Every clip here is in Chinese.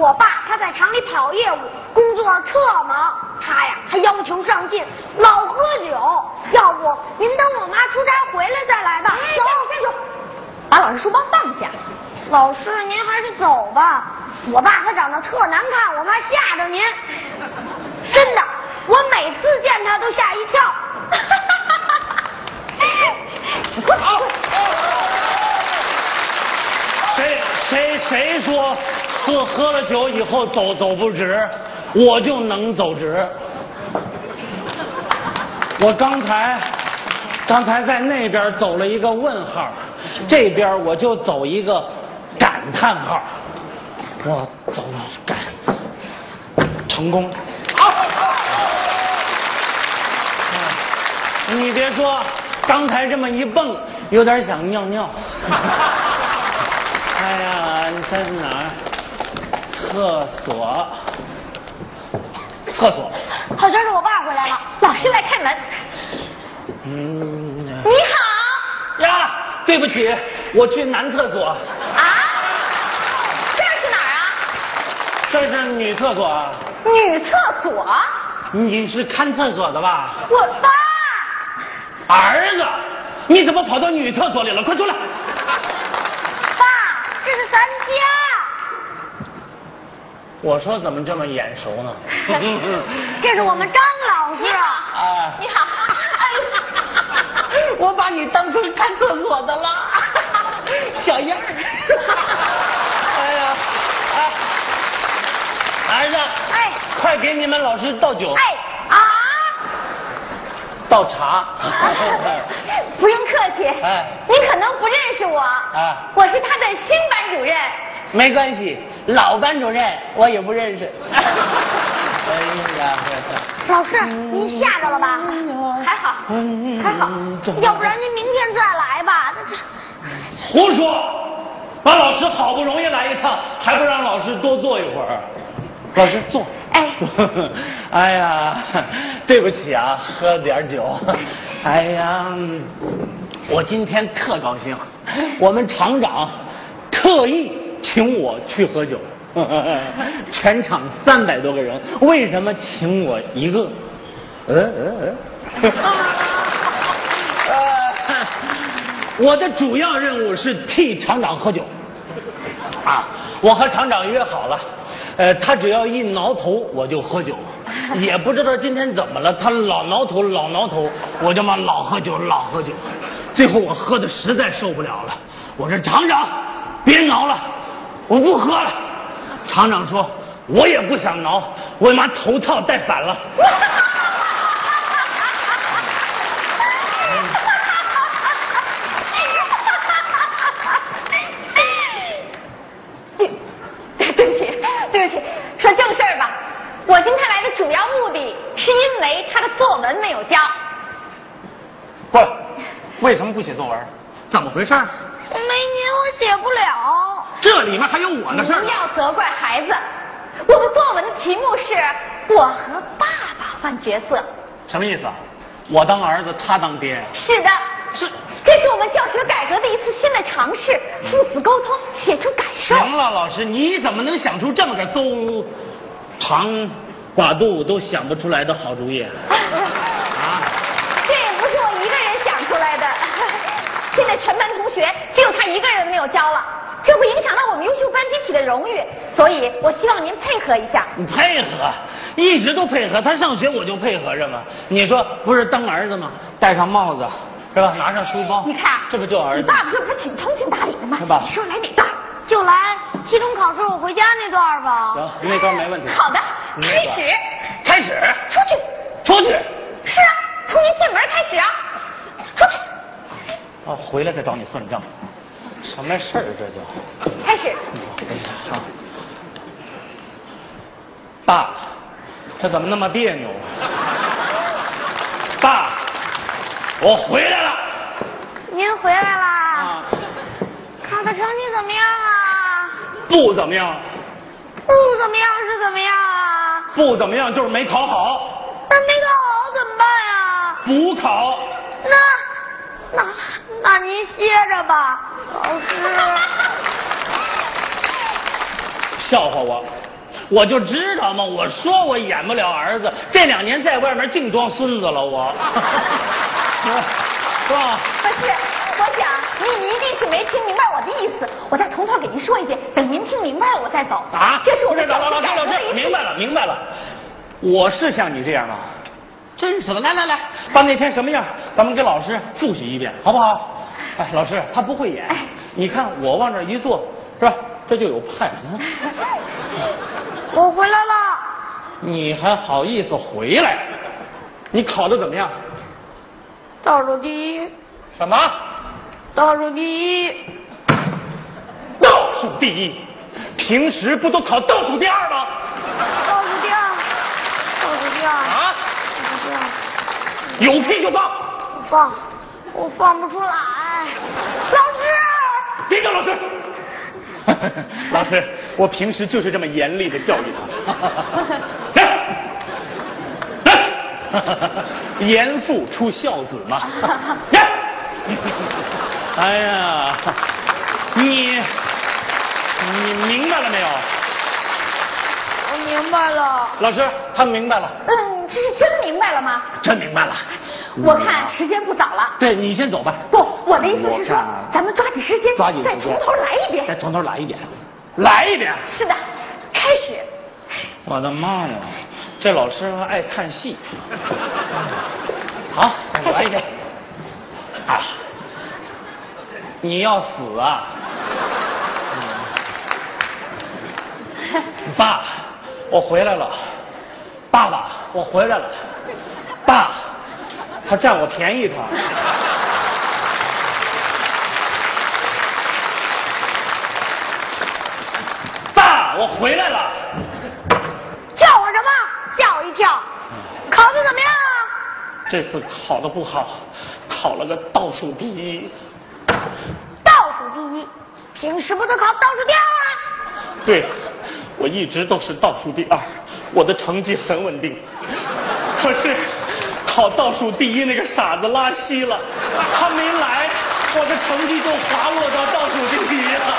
我爸他在厂里跑业务，工作特忙，他呀还要求上进，老喝酒。要不您等我妈出差回来再来吧。走，站住！把老师书包放下。老师您还是走吧。我爸他长得特难看，我怕吓着您。真的，我每次见他都吓一跳。快跑！谁谁谁说喝喝了酒以后走走不直，我就能走直。我刚才刚才在那边走了一个问号，这边我就走一个感叹号。我走了感成功。你别说，刚才这么一蹦，有点想尿尿。哎呀，你在哪儿？厕所，厕所。好像是我爸回来了，老师来开门。嗯。你好。呀，对不起，我去男厕所。啊？这是哪儿啊？这是女厕所。女厕所？你是看厕所的吧？我爸。儿子，你怎么跑到女厕所里了？快出来！爸，这是咱家。我说怎么这么眼熟呢？这是我们张老师。啊，你好。我把你当成看厕所的了，小样儿。哎呀，哎，儿子，哎，快给你们老师倒酒。哎啊！倒茶。不用客气。哎，你可能不认识我。啊，我是他的新班主任。没关系，老班主任我也不认识。哎呀，老师，您吓着了吧？还好，还好。要不然您明天再来吧。胡说！把老师好不容易来一趟，还不让老师多坐一会儿？老师坐。哎。哎呀，对不起啊，喝点酒。哎呀，我今天特高兴，我们厂长特意请我去喝酒。全场三百多个人，为什么请我一个？嗯嗯嗯。呃，我的主要任务是替厂长喝酒。啊，我和厂长约好了，呃，他只要一挠头我就喝酒，也不知道今天怎么了，他老挠头老挠头，我就嘛老喝酒老喝酒，最后我喝的实在受不了了，我说厂长别挠了，我不喝了。厂长说：“我也不想挠，我妈头套戴反了。”对不起，对不起，说正事儿吧。我今天来的主要目的是因为他的作文没有交。不，为什么不写作文？怎么回事？没您我写不了。这里面还有我的事儿。不要责怪孩子。我们作文的题目是我和爸爸换角色。什么意思？我当儿子，他当爹。是的，是。这是我们教学改革的一次新的尝试，父子沟通，写出感受。行了，老师，你怎么能想出这么个馊长寡肚都想不出来的好主意？啊？这也不是我一个人想出来的。现在全班同学只有他一个人没有交了，这会影响到我们优秀班集体的荣誉，所以我希望您配合一下。你配合，一直都配合。他上学我就配合着嘛。你说不是当儿子吗？戴上帽子是吧？拿上书包，你看，这不就儿子？你爸不是挺通情达理的吗？是吧？你说来哪段？就来期中考试我回家那段吧。行，那段没问题。好的，开始。开始。出去。出去。是啊，从您进门开始啊。出去。哦，回来再找你算账，什么事儿这就？开始。好。爸，这怎么那么别扭？爸，我回来了。您回来啦？啊。考的成绩怎么样啊？不怎么样。不怎么样是怎么样啊？不怎么样就是没考好。那没考好怎么办呀？补考。那那那您歇着吧，老师。笑话我？我就知道嘛，我说我演不了儿子，这两年在外面净装孙子了，我，是吧？不是，我想您一定是没听明白我的意思，我再从头给您说一遍，等您听明白了我再走。啊，这是我的老老师老师，明白了明白了，我是像你这样吗？真是的，来来来，把那天什么样，咱们给老师复习一遍，好不好？哎，老师他不会演，你看我往这一坐，是吧？这就有派。嗯我回来了，你还好意思回来？你考的怎么样？倒数第一，什么？倒数第一，倒数第一？平时不都考倒数第二吗？倒数第二，倒数第二，啊？有屁就放！我放，我放不出来，老师。别叫老师。老师，我平时就是这么严厉的教育他。来，来，严父出孝子嘛。来，哎呀，你你明白了没有？我明白了，老师，他明白了，嗯，这是真明白了吗？真明白了。我看时间不早了。对你先走吧。不，我的意思是说，咱们抓紧时间，抓紧时间再从头来一遍。再从头来一遍，来一遍。是的，开始。我的妈呀，这老师还爱看戏。好，再来一遍。啊，你要死啊！嗯 爸，我回来了。爸爸，我回来了。爸，他占我便宜他。爸，我回来了。叫我什么？吓我一跳。考的怎么样啊？这次考的不好，考了个倒数第一。倒数第一，平时不都考倒数第二吗？对，我一直都是倒数第二，我的成绩很稳定。可是考倒数第一那个傻子拉稀了，他没来，我的成绩就滑落到倒数第一了。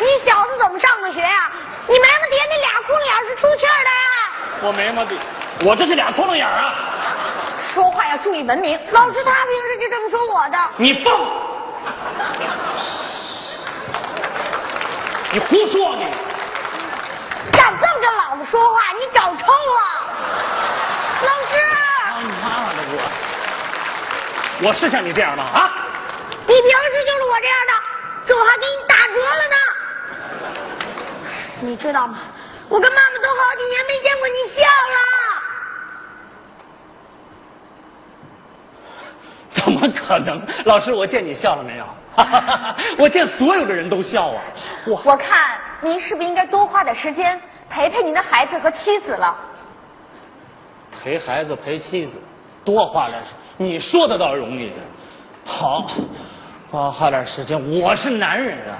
你小子怎么上的学呀、你眉毛底下那俩窟窿眼是出气儿的呀？我眉毛底，我这是俩窟窿眼儿啊！说话要注意文明。老师他平时就这么说我的。你放！你胡说你！敢这么跟老子说话，你找抽啊！老师，你妈的我！我是像你这样吗？啊！你平时就是我这样的，这我还给你打折了呢。你知道吗？我跟妈妈都好几年没见过你笑了。怎么可能？老师，我见你笑了没有？我见所有的人都笑啊！我，我看您是不是应该多花点时间陪陪您的孩子和妻子了？陪孩子陪妻子，多花点时，你说的倒容易。好，多花点时间。我是男人啊，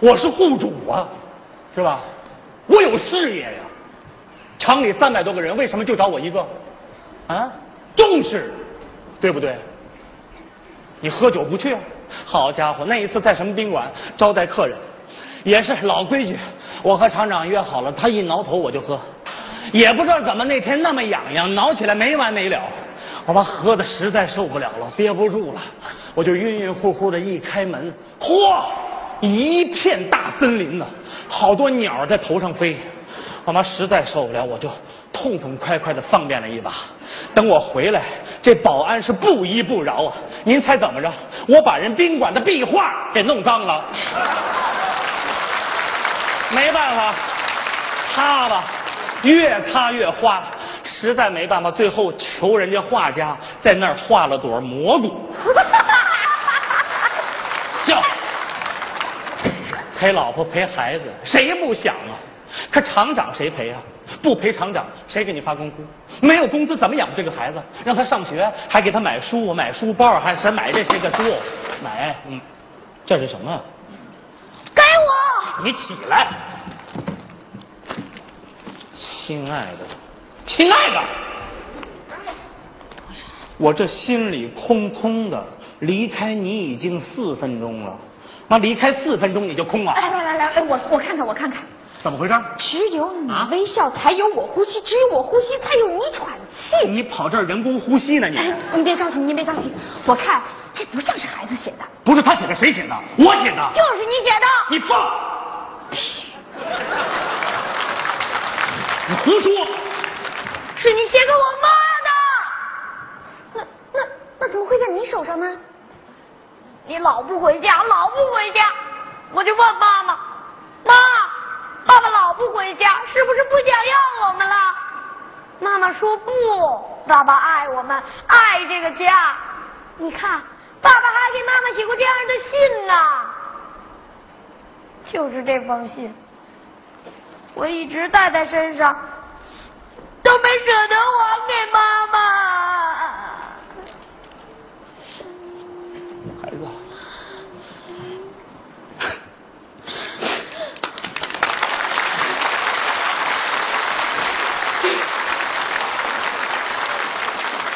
我是户主啊，是吧？我有事业呀。厂里三百多个人，为什么就找我一个？啊，重视，对不对？你喝酒不去啊？好家伙，那一次在什么宾馆招待客人，也是老规矩，我和厂长约好了，他一挠头我就喝，也不知道怎么那天那么痒痒，挠起来没完没了，我把喝的实在受不了了，憋不住了，我就晕晕乎乎的一开门，嚯，一片大森林呢，好多鸟在头上飞，我妈实在受不了，我就痛痛快快的放便了一把。等我回来，这保安是不依不饶啊！您猜怎么着？我把人宾馆的壁画给弄脏了。没办法，擦吧，越擦越花，实在没办法，最后求人家画家在那儿画了朵蘑菇。笑，陪老婆陪孩子，谁不想啊？可厂长谁陪啊？不陪厂长，谁给你发工资？没有工资怎么养这个孩子？让他上学，还给他买书、买书包，还是买这些个书，买，嗯，这是什么？给我！你起来，亲爱的，亲爱的，我这心里空空的，离开你已经四分钟了，妈离开四分钟你就空了，来来来来，哎我我看看我看看，怎么回事？只有你啊微笑，才有我呼吸；只有我呼吸，才有你喘气。你跑这儿人工呼吸呢？你哎，您别着急，你别着急，我看这不像是孩子写的，不是他写的，谁写的？我写的。就是你写的。你放！你胡说！是你写给我妈的那那那怎么会在你手上呢？你老不回家，老不回家，我就问妈妈，妈，爸爸老不回家，是不想要我们了？妈妈说不，爸爸爱我们，爱这个家。你看，爸爸还给妈妈写过这样的信呢。就是这封信，我一直带在身上，都没舍得还给妈妈。孩子，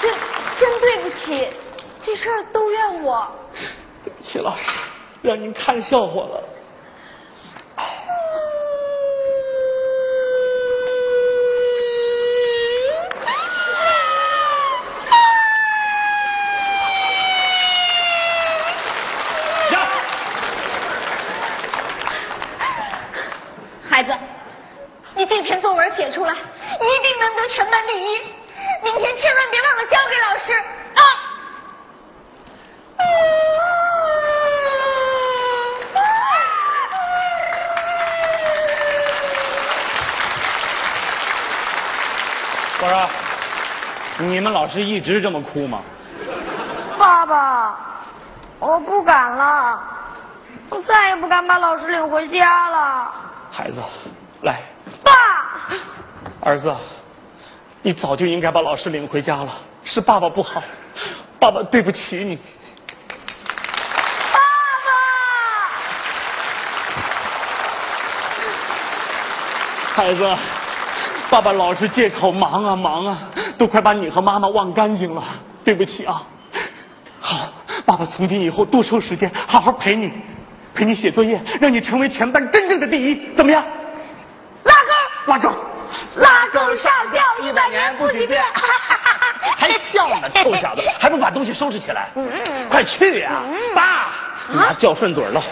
真真对不起，这事儿都怨我。对不起，老师，让您看笑话了。呀，孩子，你这篇作文写出来，一定能得全班第一。明天千万别忘了交给老师啊！我说，你们老师一直这么哭吗？爸爸，我不敢了，我再也不敢把老师领回家了。孩子，来，爸，儿子，你早就应该把老师领回家了，是爸爸不好，爸爸对不起你。爸孩子，爸爸老是借口忙啊忙啊，都快把你和妈妈忘干净了，对不起啊。好，爸爸从今以后多抽时间，好好陪你，陪你写作业，让你成为全班真正的第一，怎么样？拉钩，拉钩，拉钩上吊一百年不许变。还笑呢，臭小子，还不把东西收拾起来？快去呀、爸，你拿叫顺嘴了。